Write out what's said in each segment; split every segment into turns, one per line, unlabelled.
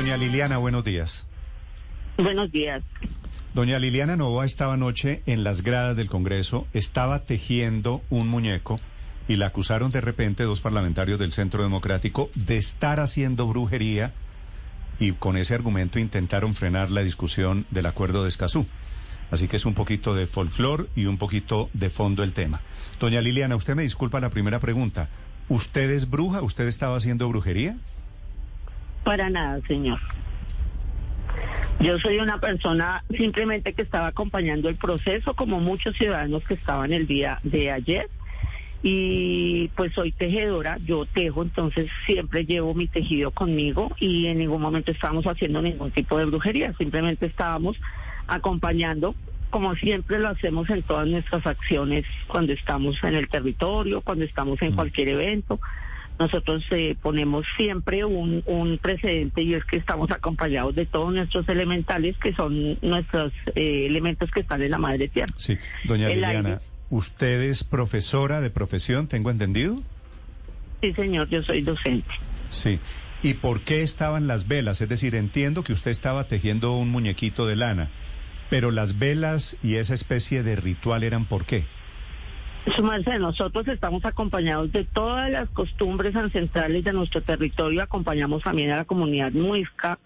Doña Liliana, buenos días.
Buenos días.
Doña Liliana Novoa estaba anoche en las gradas del Congreso, estaba tejiendo un muñeco y la acusaron de repente dos parlamentarios del Centro Democrático de estar haciendo brujería y con ese argumento intentaron frenar la discusión del acuerdo de Escazú. Así que es un poquito de folclore y un poquito de fondo el tema. Doña Liliana, usted me disculpa la primera pregunta. ¿Usted es bruja? ¿Usted estaba haciendo brujería?
Para nada, señor. Yo soy una persona simplemente que estaba acompañando el proceso, como muchos ciudadanos que estaban el día de ayer. Y pues soy tejedora, yo tejo, entonces siempre llevo mi tejido conmigo y en ningún momento estábamos haciendo ningún tipo de brujería, simplemente estábamos acompañando, como siempre lo hacemos en todas nuestras acciones cuando estamos en el territorio, cuando estamos en cualquier evento nosotros eh, ponemos siempre un, un, precedente y es que estamos acompañados de todos nuestros elementales que son nuestros eh, elementos que están en la madre tierra.
Sí, doña Liliana, ¿usted es profesora de profesión, tengo entendido?
Sí, señor, yo soy docente.
Sí. ¿Y por qué estaban las velas? Es decir, entiendo que usted estaba tejiendo un muñequito de lana, pero las velas y esa especie de ritual eran por qué?
Sumarse, nosotros estamos acompañados de todas las costumbres ancestrales de nuestro territorio, acompañamos también a la comunidad muisca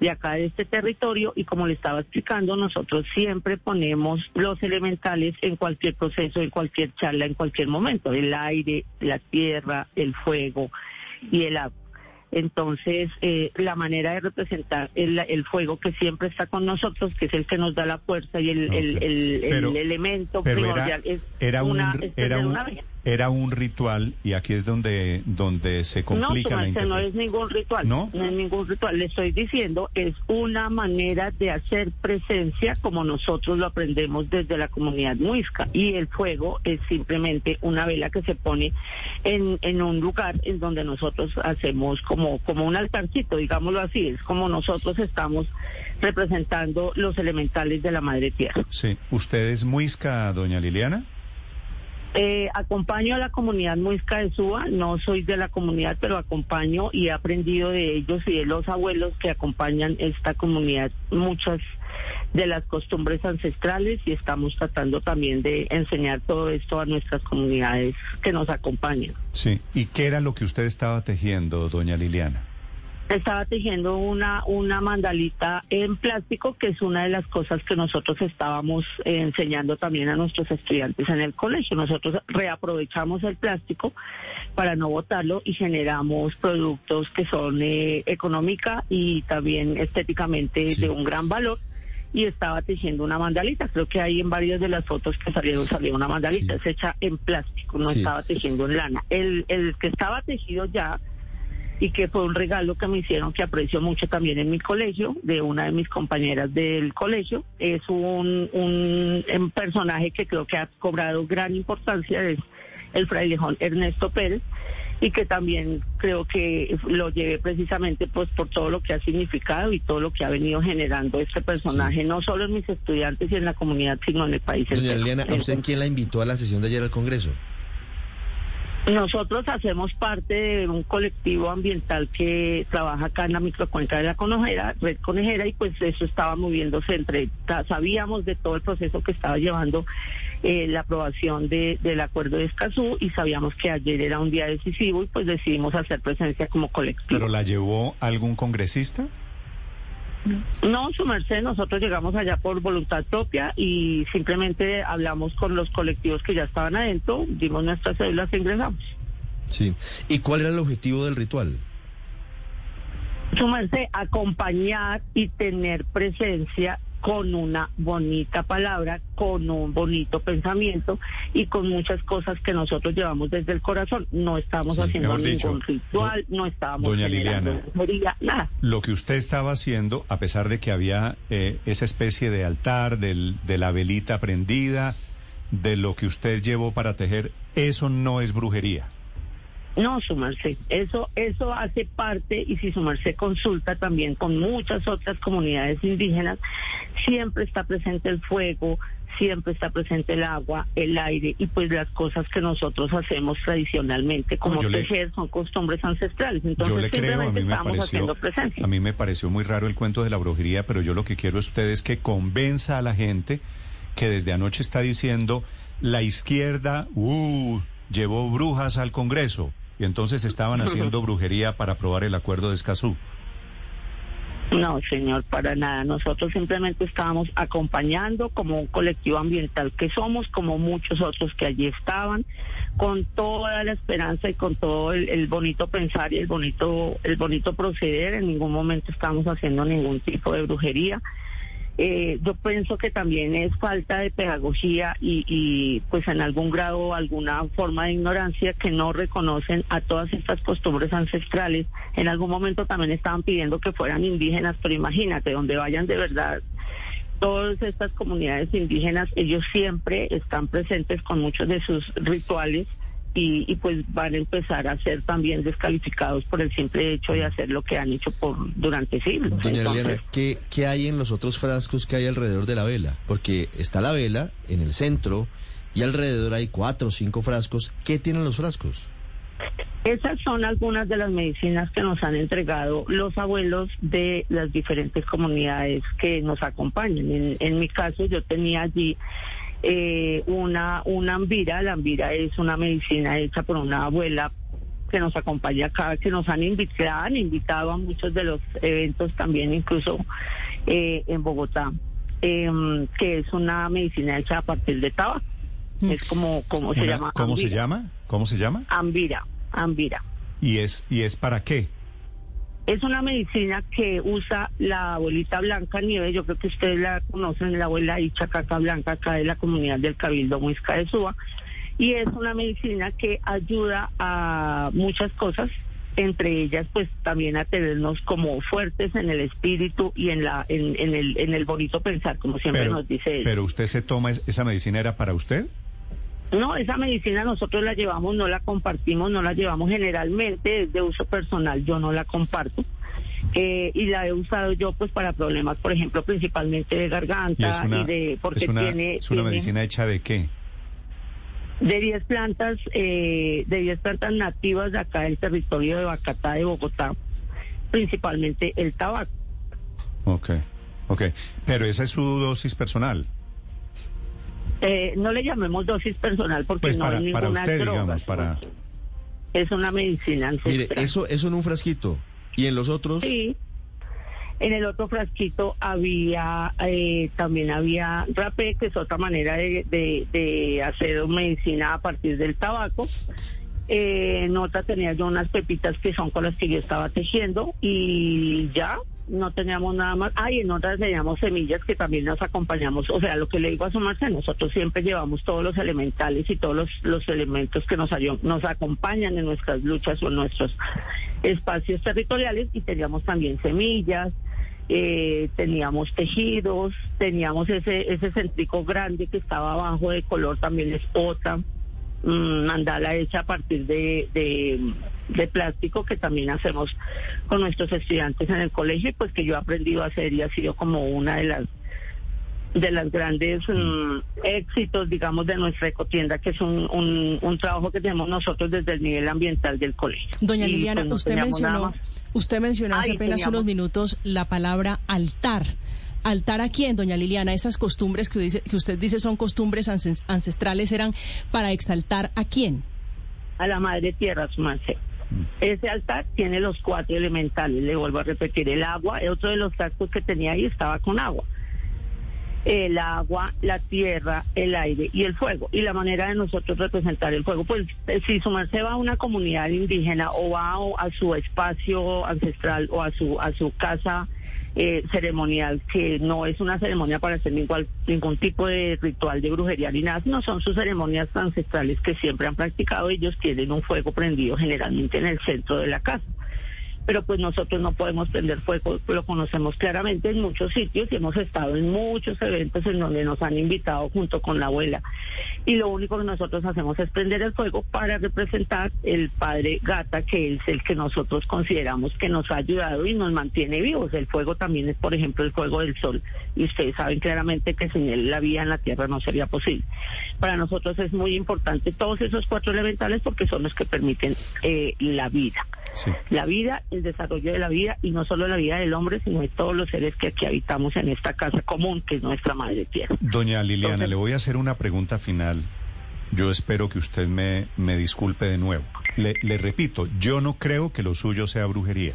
de acá de este territorio y como le estaba explicando, nosotros siempre ponemos los elementales en cualquier proceso, en cualquier charla, en cualquier momento, el aire, la tierra, el fuego y el agua. Entonces, eh, la manera de representar el, fuego que siempre está con nosotros, que es el que nos da la fuerza y el, elemento primordial, es una,
era un, era un ritual y aquí es donde donde se complica
no, la no es ningún ritual ¿No? es ningún ritual. Le estoy diciendo es una manera de hacer presencia como nosotros lo aprendemos desde la comunidad muisca. Y el fuego es simplemente una vela que se pone en, en un lugar en donde nosotros hacemos como como un altarcito digámoslo así. Es como nosotros estamos representando los elementales de la madre tierra.
Sí. Usted es muisca doña Liliana
eh, acompaño a la comunidad muisca de Suba, no soy de la comunidad, pero acompaño y he aprendido de ellos y de los abuelos que acompañan esta comunidad muchas de las costumbres ancestrales y estamos tratando también de enseñar todo esto a nuestras comunidades que nos acompañan.
Sí, ¿y qué era lo que usted estaba tejiendo, doña Liliana?
Estaba tejiendo una, una mandalita en plástico, que es una de las cosas que nosotros estábamos eh, enseñando también a nuestros estudiantes en el colegio. Nosotros reaprovechamos el plástico para no botarlo y generamos productos que son eh, económica y también estéticamente de un gran valor y estaba tejiendo una mandalita. Creo que ahí en varias de las fotos que salieron salió una mandalita, es hecha en plástico, no estaba tejiendo en lana. El, el que estaba tejido ya y que fue un regalo que me hicieron que aprecio mucho también en mi colegio, de una de mis compañeras del colegio. Es un, un, personaje que creo que ha cobrado gran importancia, es el frailejón Ernesto Pérez, y que también creo que lo llevé precisamente pues por todo lo que ha significado y todo lo que ha venido generando este personaje, no solo en mis estudiantes y en la comunidad, sino en el país.
Doña ¿a usted quién la invitó a la sesión de ayer al Congreso?
Nosotros hacemos parte de un colectivo ambiental que trabaja acá en la microcuenca de la Conejera, Red Conejera, y pues eso estaba moviéndose entre, sabíamos de todo el proceso que estaba llevando eh, la aprobación de, del acuerdo de Escazú y sabíamos que ayer era un día decisivo y pues decidimos hacer presencia como colectivo.
¿Pero la llevó algún congresista?
No, su merced, nosotros llegamos allá por voluntad propia y simplemente hablamos con los colectivos que ya estaban adentro, dimos nuestras cédulas e ingresamos.
Sí. ¿Y cuál era el objetivo del ritual?
Su merced, acompañar y tener presencia con una bonita palabra, con un bonito pensamiento y con muchas cosas que nosotros llevamos desde el corazón. No estamos
Sí,
haciendo ningún
dicho,
ritual, no estábamos
doña Liliana.
brujería, nada.
Lo que usted estaba haciendo, a pesar de que había eh, esa especie de altar, del, de la velita prendida, de lo que usted llevó para tejer, eso no es brujería.
No, su merced. Eso, eso hace parte, y si su merced consulta también con muchas otras comunidades indígenas, siempre está presente el fuego, siempre está presente el agua, el aire, y pues las cosas que nosotros hacemos tradicionalmente, como
le-
tejer, son costumbres ancestrales. Entonces,
yo le creo, a mí me pareció, a mí me pareció muy raro el cuento de la brujería, pero yo lo que quiero es usted es que convenza a la gente que desde anoche está diciendo la izquierda, uh, llevó brujas al Congreso y entonces estaban haciendo brujería para aprobar el acuerdo de Escazú.
No, señor, para nada. Nosotros simplemente estábamos acompañando como un colectivo ambiental que somos, como muchos otros que allí estaban, con toda la esperanza y con todo el, el bonito pensar y el bonito, el bonito proceder. En ningún momento estamos haciendo ningún tipo de brujería. Eh, yo pienso que también es falta de pedagogía y, y, pues en algún grado alguna forma de ignorancia que no reconocen a todas estas costumbres ancestrales. En algún momento también estaban pidiendo que fueran indígenas, pero imagínate, donde vayan de verdad todas estas comunidades indígenas, ellos siempre están presentes con muchos de sus rituales y, y, pues van a empezar a ser también descalificados por el simple hecho de hacer lo que han hecho por durante siglos.
Doña
Entonces,
Liliana, ¿qué, ¿qué hay en los otros frascos que hay alrededor de la vela? Porque está la vela en el centro y alrededor hay cuatro o cinco frascos. ¿Qué tienen los frascos?
Esas son algunas de las medicinas que nos han entregado los abuelos de las diferentes comunidades que nos acompañan. En, en mi caso, yo tenía allí eh, una, una ambira. La ambira es una medicina hecha por una abuela que nos acompaña acá, que nos han invitado, han invitado a muchos de los eventos también, incluso eh, en Bogotá, em, que es una medicina hecha a partir de tabaco. Es como, como se
Una-
llama.
¿Cómo se llama? ¿Cómo se llama?
Ambira, ambira.
¿Y es, y es para qué?
Es una medicina que usa la abuelita Blanca Nieves, yo creo que ustedes la conocen, la abuela Ichacaca Blanca, acá de la comunidad del Cabildo Muisca de Suba, y es una medicina que ayuda a muchas cosas, entre ellas pues también a tenernos como fuertes en el espíritu y en la en, en el en el bonito pensar, como siempre
Pero,
nos dice él.
pero usted se toma, es- esa medicina era para usted.
No, esa medicina nosotros la llevamos, no la compartimos, no la llevamos generalmente, es de uso personal, yo no la comparto. Eh, y la he usado yo pues para problemas, por ejemplo, principalmente de
Y
garganta
una,
de porque
es una,
tiene,
es una
tiene
medicina hecha de qué?
de 10 plantas eh, de 10 plantas nativas de acá del territorio de Bacatá de Bogotá, principalmente el tabaco.
Ok, ok. Pero esa es su dosis personal.
Eh, no le llamemos dosis personal porque
Pues
no
para,
es
para
ninguna
usted,
droga.
digamos, para...
Es una medicina ancestral.
Mire, eso, eso en un frasquito. ¿Y en los otros?
Sí. En el otro frasquito había, eh, también había rapé, que es otra manera de, de- de hacer medicina a partir del tabaco. Eh, en otra tenía yo unas pepitas que son con las que yo estaba tejiendo y ya, no teníamos nada más. Ah, y en otras teníamos semillas que también nos acompañamos. O sea, lo que le digo a su merced, nosotros siempre llevamos todos los elementales y todos los, los elementos que nos, nos acompañan en nuestras luchas o en nuestros espacios territoriales y teníamos también semillas, eh, teníamos tejidos, teníamos ese, ese centrico grande que estaba abajo de color también es otra mm, mandala hecha a partir de, de, de plástico que también hacemos con nuestros estudiantes en el colegio y pues que yo he aprendido a hacer y ha sido como una de las de las grandes mm, éxitos, digamos, de nuestra ecotienda, que es un, un, un trabajo que tenemos nosotros desde el nivel ambiental del colegio.
Doña Liliana,
pues, no
usted mencionó, usted mencionó hace
Ay,
apenas
teníamos.
unos minutos la palabra altar. ¿Altar a quién, doña Liliana? Esas costumbres que, dice, que usted dice son costumbres ances- ancestrales eran para exaltar a quién.
a la madre tierra, su merced. Ese altar tiene los cuatro elementales, le vuelvo a repetir, el agua, otro de los actos que tenía ahí estaba con agua. El agua, la tierra, el aire y el fuego. Y la manera de nosotros representar el fuego, pues eh, si su merced va a una comunidad indígena o va a, su espacio ancestral o a su, a su casa eh, ceremonial que no es una ceremonia para hacer ningún, ningún tipo de ritual de brujería ni nada, sino son sus ceremonias ancestrales que siempre han practicado. Ellos tienen un fuego prendido generalmente en el centro de la casa pero pues nosotros no podemos prender fuego, lo conocemos claramente en muchos sitios y hemos estado en muchos eventos en donde nos han invitado junto con la abuela. Y lo único que nosotros hacemos es prender el fuego para representar el padre Gata, que es el que nosotros consideramos que nos ha ayudado y nos mantiene vivos. El fuego también es, por ejemplo, el fuego del sol. Y ustedes saben claramente que sin él la vida en la tierra no sería posible. Para nosotros es muy importante todos esos cuatro elementales porque son los que permiten eh, la vida. La vida el desarrollo de la vida y no solo la vida del hombre, sino de todos los seres que aquí habitamos en esta casa común, que es nuestra madre tierra.
Doña Liliana, le voy a hacer una pregunta final. Yo espero que usted me, me disculpe de nuevo. Le, le repito, yo no creo que lo suyo sea brujería,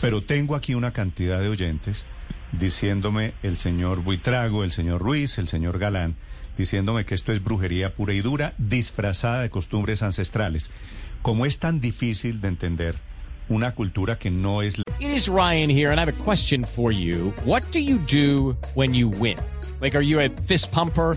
pero tengo aquí una cantidad de oyentes diciéndome el señor Buitrago, el señor Ruiz, el señor Galán, diciéndome que esto es brujería pura y dura, disfrazada de costumbres ancestrales. Como es tan difícil de entender, una cultura que no es...
It is Ryan here and I have a question for you. What do you do when you win? Like, are you a fist pumper?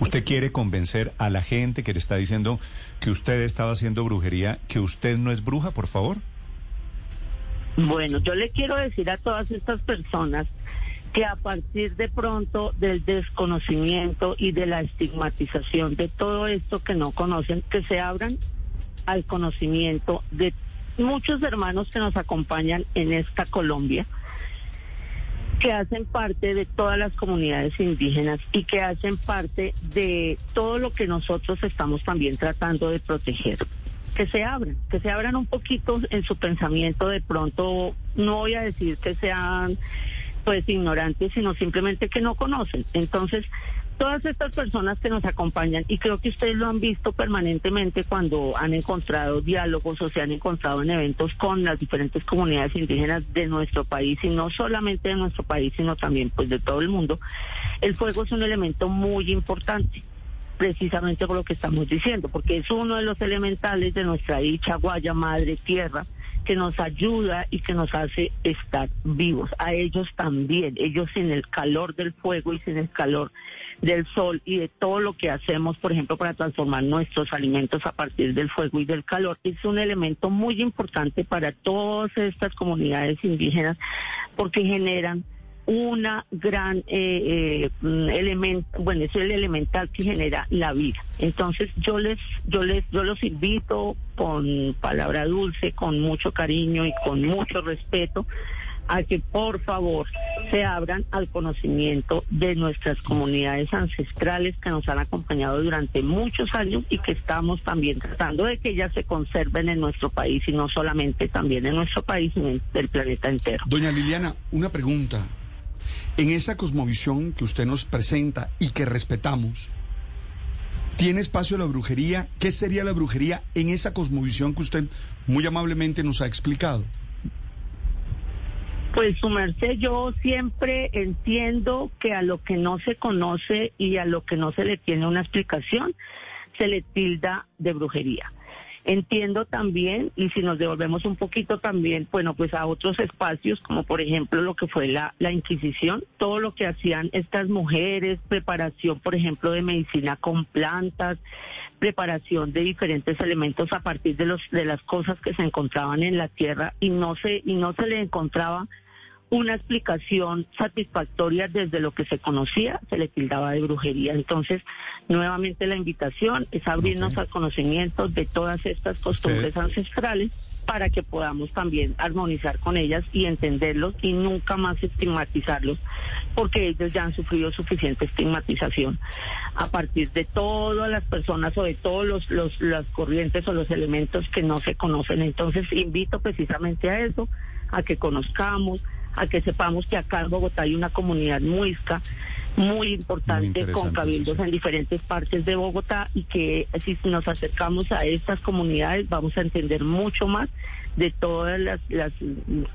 ¿Usted quiere convencer a la gente que le está diciendo que usted estaba haciendo brujería, que usted no es bruja, por favor?
Bueno, yo le quiero decir a todas estas personas que a partir de pronto del desconocimiento y de la estigmatización de todo esto que no conocen, que se abran al conocimiento de muchos hermanos que nos acompañan en esta Colombia que hacen parte de todas las comunidades indígenas y que hacen parte de todo lo que nosotros estamos también tratando de proteger. Que se abran, que se abran un poquito en su pensamiento de pronto, no voy a decir que sean pues ignorantes, sino simplemente que no conocen. Entonces, todas estas personas que nos acompañan, y creo que ustedes lo han visto permanentemente cuando han encontrado diálogos o se han encontrado en eventos con las diferentes comunidades indígenas de nuestro país, y no solamente de nuestro país, sino también pues de todo el mundo, el fuego es un elemento muy importante precisamente por lo que estamos diciendo, porque es uno de los elementales de nuestra dicha Guaya Madre Tierra, que nos ayuda y que nos hace estar vivos. A ellos también, ellos sin el calor del fuego y sin el calor del sol y de todo lo que hacemos, por ejemplo, para transformar nuestros alimentos a partir del fuego y del calor, es un elemento muy importante para todas estas comunidades indígenas porque generan una gran eh, eh, elemento, bueno, es el elemental que genera la vida. Entonces yo les, yo les, yo los invito con palabra dulce, con mucho cariño y con mucho respeto a que por favor se abran al conocimiento de nuestras comunidades ancestrales que nos han acompañado durante muchos años y que estamos también tratando de que ellas se conserven en nuestro país y no solamente también en nuestro país, sino en el planeta entero.
Doña Liliana, una pregunta. En esa cosmovisión que usted nos presenta y que respetamos, ¿tiene espacio la brujería? ¿Qué sería la brujería en esa cosmovisión que usted muy amablemente nos ha explicado?
Pues su merced, yo siempre entiendo que a lo que no se conoce y a lo que no se le tiene una explicación, se le tilda de brujería. Entiendo también, y si nos devolvemos un poquito también, bueno, pues a otros espacios, como por ejemplo lo que fue la, la Inquisición, todo lo que hacían estas mujeres, preparación, por ejemplo, de medicina con plantas, preparación de diferentes elementos a partir de los de las cosas que se encontraban en la tierra y no se y no se le encontraba una explicación satisfactoria desde lo que se conocía, se le tildaba de brujería. Entonces, nuevamente la invitación es abrirnos al conocimiento de todas estas costumbres ancestrales para que podamos también armonizar con ellas y entenderlos y nunca más estigmatizarlos, porque ellos ya han sufrido suficiente estigmatización a partir de todas las personas o de todos los, los las corrientes o los elementos que no se conocen. Entonces, invito precisamente a eso, a que conozcamos, a que sepamos que acá en Bogotá hay una comunidad muisca muy importante con cabildos
sí,
en diferentes partes de Bogotá y que si nos acercamos a estas comunidades vamos a entender mucho más de todas las, las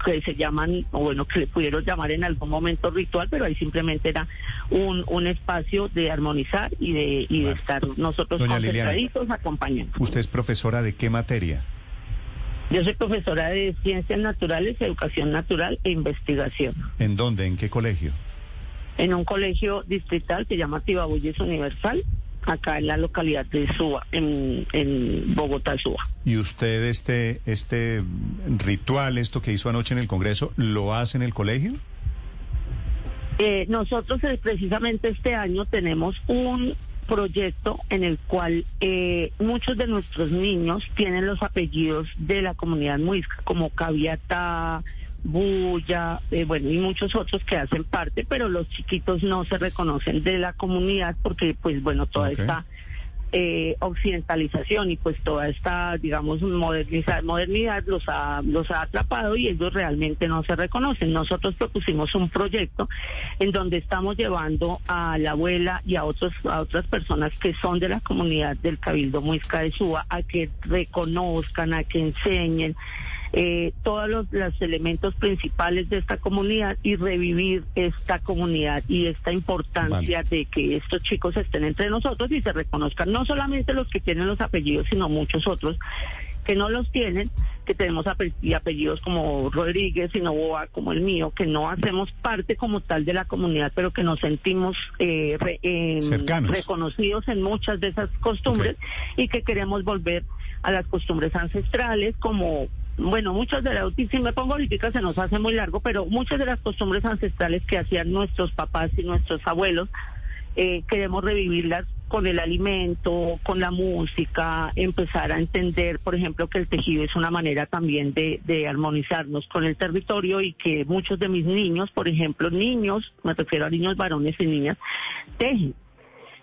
que se llaman, o bueno, que le pudieron llamar en algún momento ritual, pero ahí simplemente era un, un espacio de armonizar y de, y de estar nosotros
Doña Liliana.
concentraditos acompañando.
¿Usted es profesora de qué materia?
Yo soy profesora de Ciencias Naturales, Educación Natural e Investigación
¿En dónde? ¿En qué colegio?
en un colegio distrital que se llama Tibabuyes Universal, acá en la localidad de Suba, en, en Bogotá, Suba.
¿Y usted este, este ritual, esto que hizo anoche en el Congreso, lo hace en el colegio?
Eh, nosotros eh, precisamente este año tenemos un proyecto en el cual eh, muchos de nuestros niños tienen los apellidos de la comunidad muisca, como Caviata, Bulla, eh, bueno, y muchos otros que hacen parte, pero los chiquitos no se reconocen de la comunidad porque, pues bueno, toda esta eh, occidentalización y pues toda esta, digamos, moderniza- modernidad los ha, los ha atrapado y ellos realmente no se reconocen. Nosotros propusimos un proyecto en donde estamos llevando a la abuela y a otros a otras personas que son de la comunidad del Cabildo Muisca de Suba a que reconozcan, a que enseñen eh, todos los, los elementos principales de esta comunidad y revivir esta comunidad y esta importancia de que estos chicos estén entre nosotros y se reconozcan no solamente los que tienen los apellidos, sino muchos otros que no los tienen, que tenemos apellidos como Rodríguez y Novoa, como el mío, que no hacemos parte como tal de la comunidad, pero que nos sentimos eh, re- em, reconocidos en muchas de esas costumbres y que queremos volver a las costumbres ancestrales como bueno, muchas de las, si me pongo ahorita se nos hace muy largo, pero muchas de las costumbres ancestrales que hacían nuestros papás y nuestros abuelos, eh, queremos revivirlas con el alimento, con la música, empezar a entender, por ejemplo, que el tejido es una manera también de, de armonizarnos con el territorio y que muchos de mis niños, por ejemplo, niños, me refiero a niños varones y niñas, tejen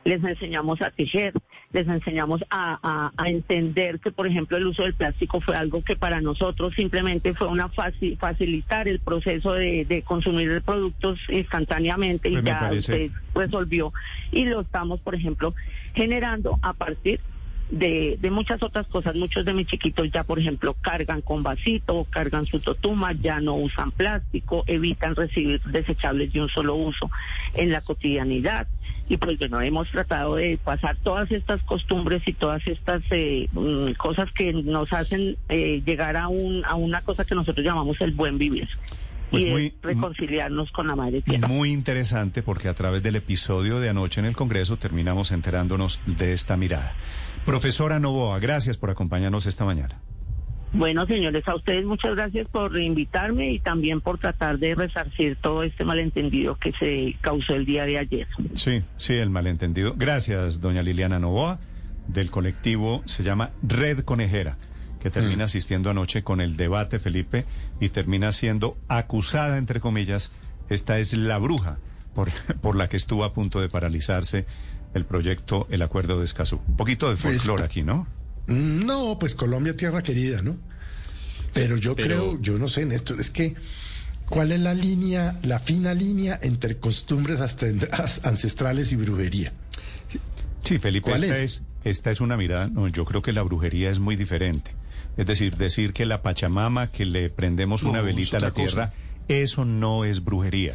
les enseñamos a tejer, les enseñamos a, a- a entender que, por ejemplo, el uso del plástico fue algo que para nosotros simplemente fue una faci- facilitar el proceso de, de consumir productos instantáneamente y
Pues
ya usted resolvió. Y lo estamos, por ejemplo, generando a partir de, de muchas otras cosas. Muchos de mis chiquitos ya, por ejemplo, cargan con vasito, cargan su totuma, ya no usan plástico, evitan recibir desechables de un solo uso en la cotidianidad. Y pues bueno, hemos tratado de pasar todas estas costumbres y todas estas eh, mm, cosas que nos hacen eh, llegar a, un, a una cosa que nosotros llamamos el buen vivir.
Pues
y es reconciliarnos con la madre tierra.
Muy interesante porque a través del episodio de anoche en el Congreso terminamos enterándonos de esta mirada. Profesora Novoa, gracias por acompañarnos esta mañana.
Bueno, señores, a ustedes muchas gracias por invitarme y también por tratar de resarcir todo este malentendido que se causó el día de ayer.
Sí, sí, el malentendido. Gracias, doña Liliana Novoa, del colectivo, se llama Red Conejera, que termina asistiendo anoche con el debate, Felipe, y termina siendo acusada, entre comillas, esta es la bruja por, por la que estuvo a punto de paralizarse el proyecto, el acuerdo de Escazú. Un poquito de
Pues,
folclore aquí, ¿no?
No, pues Colombia, tierra querida, ¿no? Pero yo
Pero-
creo, yo no sé, Néstor, es que, ¿cuál es la línea, la fina línea entre costumbres ancestrales y brujería?
Sí, Felipe,
¿Cuál
esta
es?
es? esta es una mirada, no, yo creo que la brujería es muy diferente. Es decir, decir que la Pachamama, que le prendemos una
No,
velita a la
cosa.
tierra, eso no es brujería.